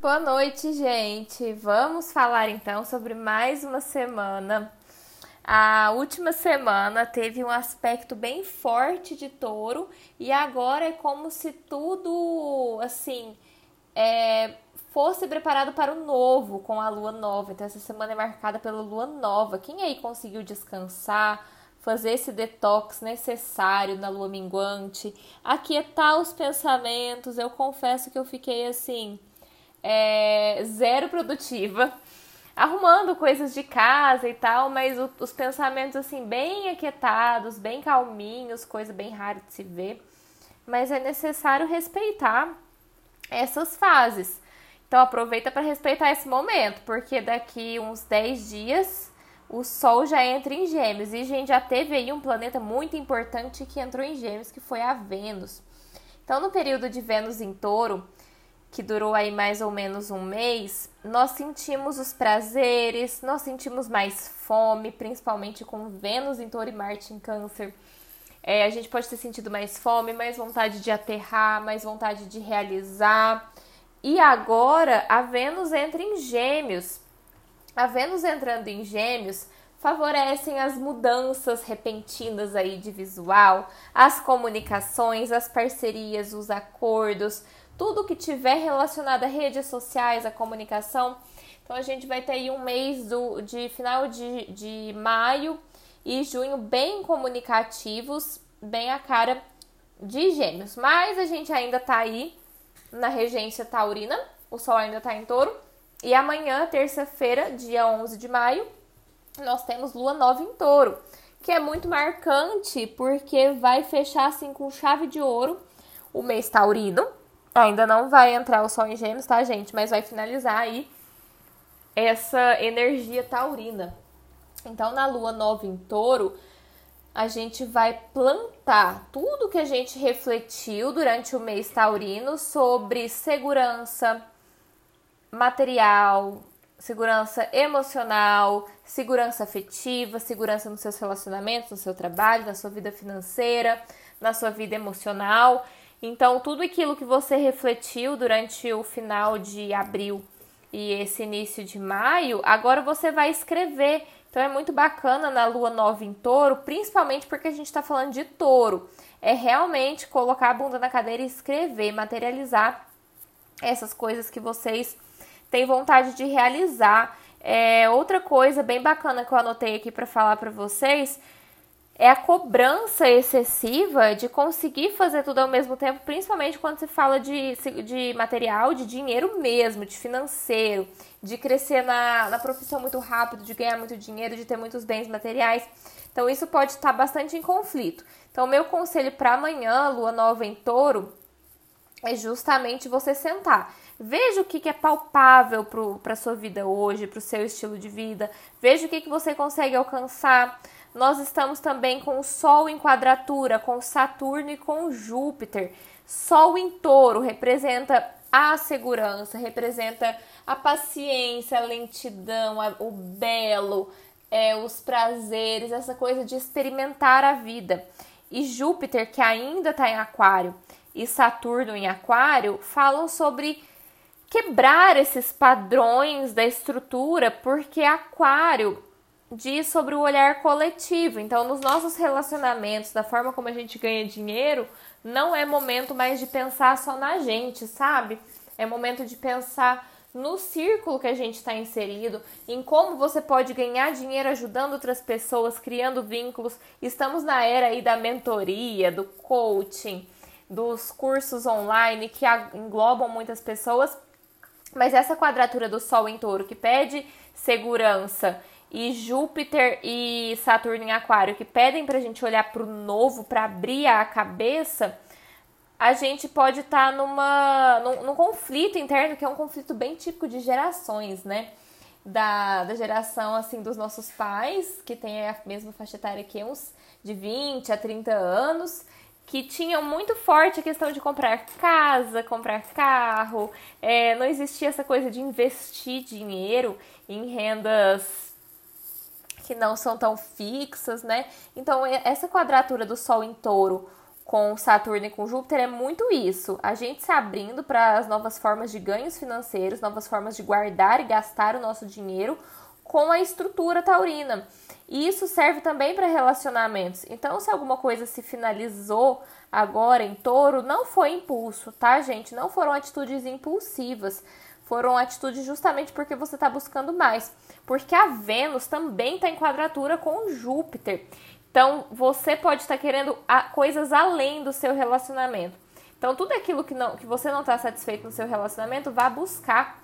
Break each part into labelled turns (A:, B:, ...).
A: Boa noite, gente. Vamos falar então sobre mais uma semana. A última semana teve um aspecto bem forte de touro e agora é como se tudo assim é, fosse preparado para o novo com a lua nova. Então, essa semana é marcada pela lua nova. Quem aí conseguiu descansar? fazer esse detox necessário na lua minguante, aquietar os pensamentos. Eu confesso que eu fiquei assim, é, zero produtiva, arrumando coisas de casa e tal, mas o, os pensamentos assim, bem aquietados, bem calminhos, coisa bem rara de se ver. Mas é necessário respeitar essas fases. Então aproveita para respeitar esse momento, porque daqui uns 10 dias o Sol já entra em Gêmeos e a gente já teve aí um planeta muito importante que entrou em Gêmeos, que foi a Vênus. Então, no período de Vênus em Touro, que durou aí mais ou menos um mês, nós sentimos os prazeres, nós sentimos mais fome, principalmente com Vênus em Touro e Marte em Câncer. É, a gente pode ter sentido mais fome, mais vontade de aterrar, mais vontade de realizar. E agora a Vênus entra em Gêmeos. A Vênus entrando em Gêmeos favorecem as mudanças repentinas aí de visual, as comunicações, as parcerias, os acordos, tudo que tiver relacionado a redes sociais, a comunicação. Então a gente vai ter aí um mês do, de final de, de maio e junho bem comunicativos, bem a cara de gêmeos. Mas a gente ainda tá aí na regência taurina, o sol ainda tá em touro. E amanhã, terça-feira, dia 11 de maio, nós temos lua nova em touro, que é muito marcante porque vai fechar assim com chave de ouro o mês taurino Ainda não vai entrar o Sol em Gêmeos, tá, gente? Mas vai finalizar aí essa energia taurina. Então, na lua nova em touro, a gente vai plantar tudo que a gente refletiu durante o mês taurino sobre segurança material, segurança emocional, segurança afetiva, segurança nos seus relacionamentos, no seu trabalho, na sua vida financeira, na sua vida emocional. Então, tudo aquilo que você refletiu durante o final de abril e esse início de maio, agora você vai escrever. Então, é muito bacana na lua nova em touro, principalmente porque a gente está falando de touro. É realmente colocar a bunda na cadeira e escrever, materializar essas coisas que vocês têm vontade de realizar. É, outra coisa bem bacana que eu anotei aqui para falar para vocês é a cobrança excessiva de conseguir fazer tudo ao mesmo tempo, principalmente quando se fala de, de material, de dinheiro mesmo, de financeiro, de crescer na, na profissão muito rápido, de ganhar muito dinheiro, de ter muitos bens materiais. Então, isso pode estar bastante em conflito. Então, meu conselho para amanhã, lua nova em touro, é justamente você sentar. Veja o que, que é palpável para a sua vida hoje, para o seu estilo de vida. Veja o que, que você consegue alcançar nós estamos também com o Sol em quadratura, com Saturno e com Júpiter. Sol em touro representa a segurança, representa a paciência, a lentidão, a, o belo, é, os prazeres, essa coisa de experimentar a vida. E Júpiter, que ainda está em Aquário, e Saturno em Aquário, falam sobre quebrar esses padrões da estrutura, porque Aquário diz sobre o olhar coletivo. Então, nos nossos relacionamentos, da forma como a gente ganha dinheiro, não é momento mais de pensar só na gente, sabe? É momento de pensar no círculo que a gente está inserido, em como você pode ganhar dinheiro ajudando outras pessoas, criando vínculos. Estamos na era aí da mentoria, do coaching, dos cursos online que englobam muitas pessoas. Mas essa quadratura do Sol em touro que pede segurança e Júpiter e Saturno em Aquário, que pedem para a gente olhar para o novo, para abrir a cabeça, a gente pode estar tá numa num, num, conflito interno que é um conflito bem típico de gerações, né? Da, da geração assim dos nossos pais, que tem a mesma faixa etária que uns de 20 a 30 anos, que tinham muito forte a questão de comprar casa, comprar carro, é, não existia essa coisa de investir dinheiro em rendas que não são tão fixas, né? Então, essa quadratura do Sol em touro com Saturno e com Júpiter é muito isso. A gente se abrindo para as novas formas de ganhos financeiros, novas formas de guardar e gastar o nosso dinheiro com a estrutura taurina. E isso serve também para relacionamentos. Então, se alguma coisa se finalizou agora em touro, não foi impulso, tá, gente? Não foram atitudes impulsivas. Foram atitudes justamente porque você está buscando mais. Porque a Vênus também está em quadratura com Júpiter. Então, você pode estar querendo coisas além do seu relacionamento. Então, tudo aquilo que, não, que você não está satisfeito no seu relacionamento, vá buscar.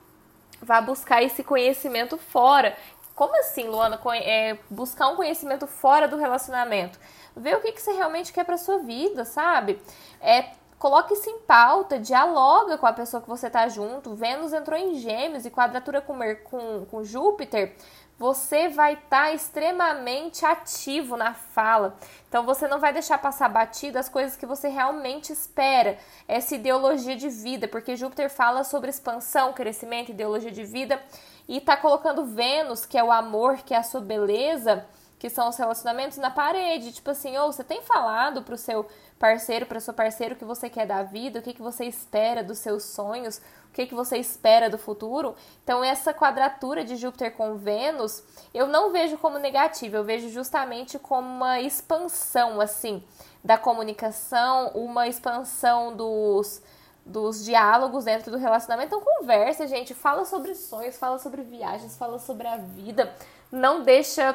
A: Vá buscar esse conhecimento fora. Como assim, Luana? É, buscar um conhecimento fora do relacionamento. Ver o que, que você realmente quer para sua vida, sabe? É, coloque isso em pauta, dialoga com a pessoa que você está junto. Vênus entrou em gêmeos e quadratura com, com, com Júpiter você vai estar tá extremamente ativo na fala. Então você não vai deixar passar batido as coisas que você realmente espera. Essa ideologia de vida, porque Júpiter fala sobre expansão, crescimento, ideologia de vida e está colocando Vênus, que é o amor, que é a sua beleza, que são os relacionamentos na parede. Tipo assim, ou oh, você tem falado pro seu parceiro, para sua parceira o que você quer da vida, o que, que você espera dos seus sonhos, o que, que você espera do futuro. Então, essa quadratura de Júpiter com Vênus, eu não vejo como negativa, eu vejo justamente como uma expansão, assim, da comunicação, uma expansão dos dos diálogos dentro do relacionamento. Então conversa, gente, fala sobre sonhos, fala sobre viagens, fala sobre a vida. Não deixa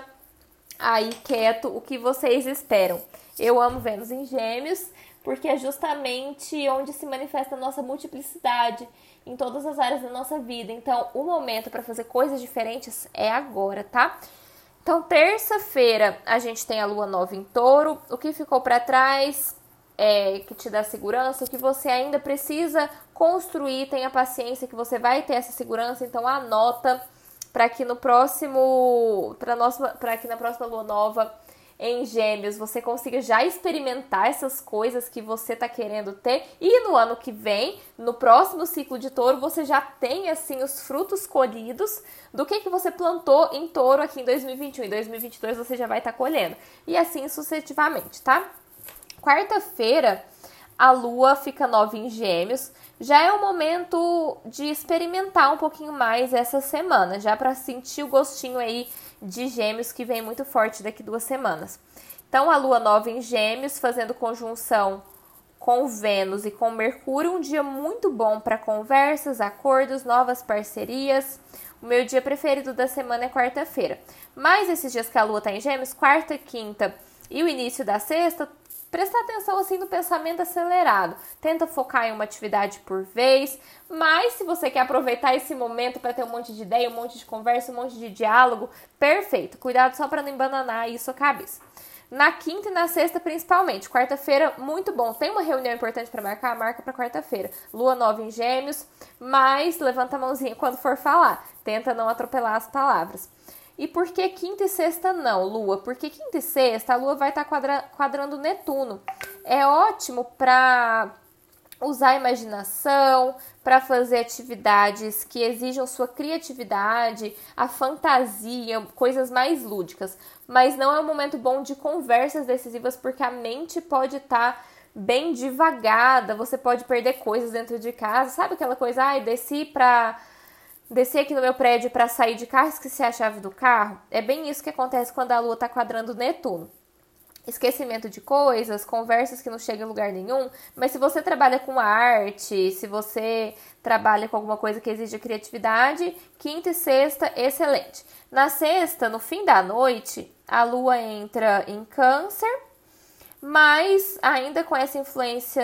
A: aí quieto o que vocês esperam. Eu amo Vênus em Gêmeos porque é justamente onde se manifesta a nossa multiplicidade em todas as áreas da nossa vida. Então, o momento para fazer coisas diferentes é agora, tá? Então, terça-feira a gente tem a lua nova em touro. O que ficou para trás é que te dá segurança, o que você ainda precisa construir, tenha paciência que você vai ter essa segurança, então anota para que no próximo para que na próxima lua nova em Gêmeos você consiga já experimentar essas coisas que você está querendo ter e no ano que vem, no próximo ciclo de Touro, você já tem assim os frutos colhidos do que que você plantou em Touro aqui em 2021. Em 2022 você já vai estar tá colhendo e assim sucessivamente, tá? Quarta-feira a lua fica nova em Gêmeos. Já é o momento de experimentar um pouquinho mais essa semana, já para sentir o gostinho aí de Gêmeos que vem muito forte daqui duas semanas. Então, a lua nova em Gêmeos, fazendo conjunção com Vênus e com Mercúrio, um dia muito bom para conversas, acordos, novas parcerias. O meu dia preferido da semana é quarta-feira. Mas esses dias que a lua está em Gêmeos, quarta, quinta e o início da sexta, prestar atenção assim no pensamento acelerado. Tenta focar em uma atividade por vez, mas se você quer aproveitar esse momento para ter um monte de ideia, um monte de conversa, um monte de diálogo, perfeito. Cuidado só para não embananar isso a cabeça. Na quinta e na sexta, principalmente. Quarta-feira, muito bom. Tem uma reunião importante para marcar? Marca para quarta-feira. Lua nova em Gêmeos, mas levanta a mãozinha quando for falar. Tenta não atropelar as palavras. E por que quinta e sexta não, Lua? Porque quinta e sexta a Lua vai estar tá quadra, quadrando Netuno. É ótimo para usar a imaginação, para fazer atividades que exijam sua criatividade, a fantasia, coisas mais lúdicas. Mas não é um momento bom de conversas decisivas porque a mente pode estar tá bem divagada, você pode perder coisas dentro de casa. Sabe aquela coisa, ai, desci para descer aqui no meu prédio para sair de carro, esqueci a chave do carro. É bem isso que acontece quando a Lua está quadrando Netuno. Esquecimento de coisas, conversas que não chegam em lugar nenhum. Mas se você trabalha com arte, se você trabalha com alguma coisa que exige criatividade, quinta e sexta, excelente. Na sexta, no fim da noite, a Lua entra em Câncer, mas ainda com essa influência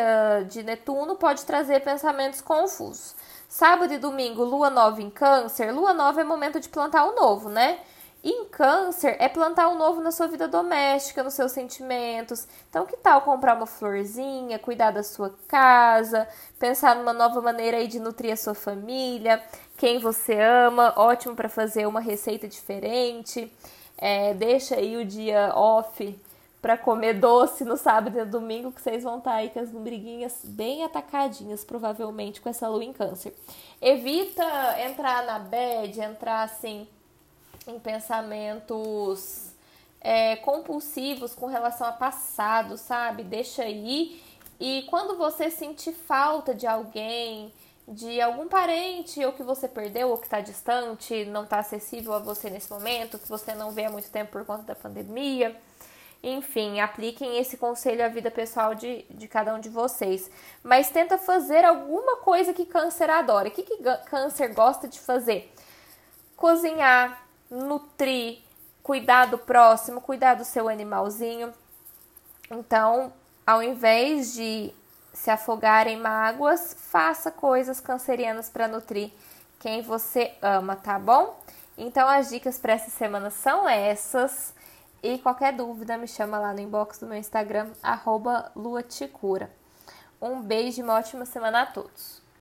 A: de Netuno, pode trazer pensamentos confusos. Sábado e domingo, lua nova em Câncer. Lua nova é momento de plantar o novo, né? Em Câncer é plantar o novo na sua vida doméstica, nos seus sentimentos. Então, que tal comprar uma florzinha, cuidar da sua casa, pensar numa nova maneira aí de nutrir a sua família, quem você ama, ótimo para fazer uma receita diferente. É, deixa aí o dia off para comer doce no sábado e no domingo, que vocês vão estar tá aí com as lombriguinhas bem atacadinhas, provavelmente, com essa lua em câncer. Evita entrar na bed, entrar assim em pensamentos é, compulsivos com relação a passado, sabe? Deixa aí E quando você sentir falta de alguém, de algum parente ou que você perdeu ou que está distante, não está acessível a você nesse momento, que você não vê há muito tempo por conta da pandemia. Enfim, apliquem esse conselho à vida pessoal de, de cada um de vocês. Mas tenta fazer alguma coisa que câncer adora. O que, que câncer gosta de fazer? Cozinhar, nutrir, cuidar do próximo, cuidar do seu animalzinho. Então, ao invés de se afogar em mágoas, faça coisas cancerianas para nutrir quem você ama, tá bom? Então as dicas para essa semana são essas. E qualquer dúvida me chama lá no inbox do meu Instagram, arroba luaticura. Um beijo e uma ótima semana a todos.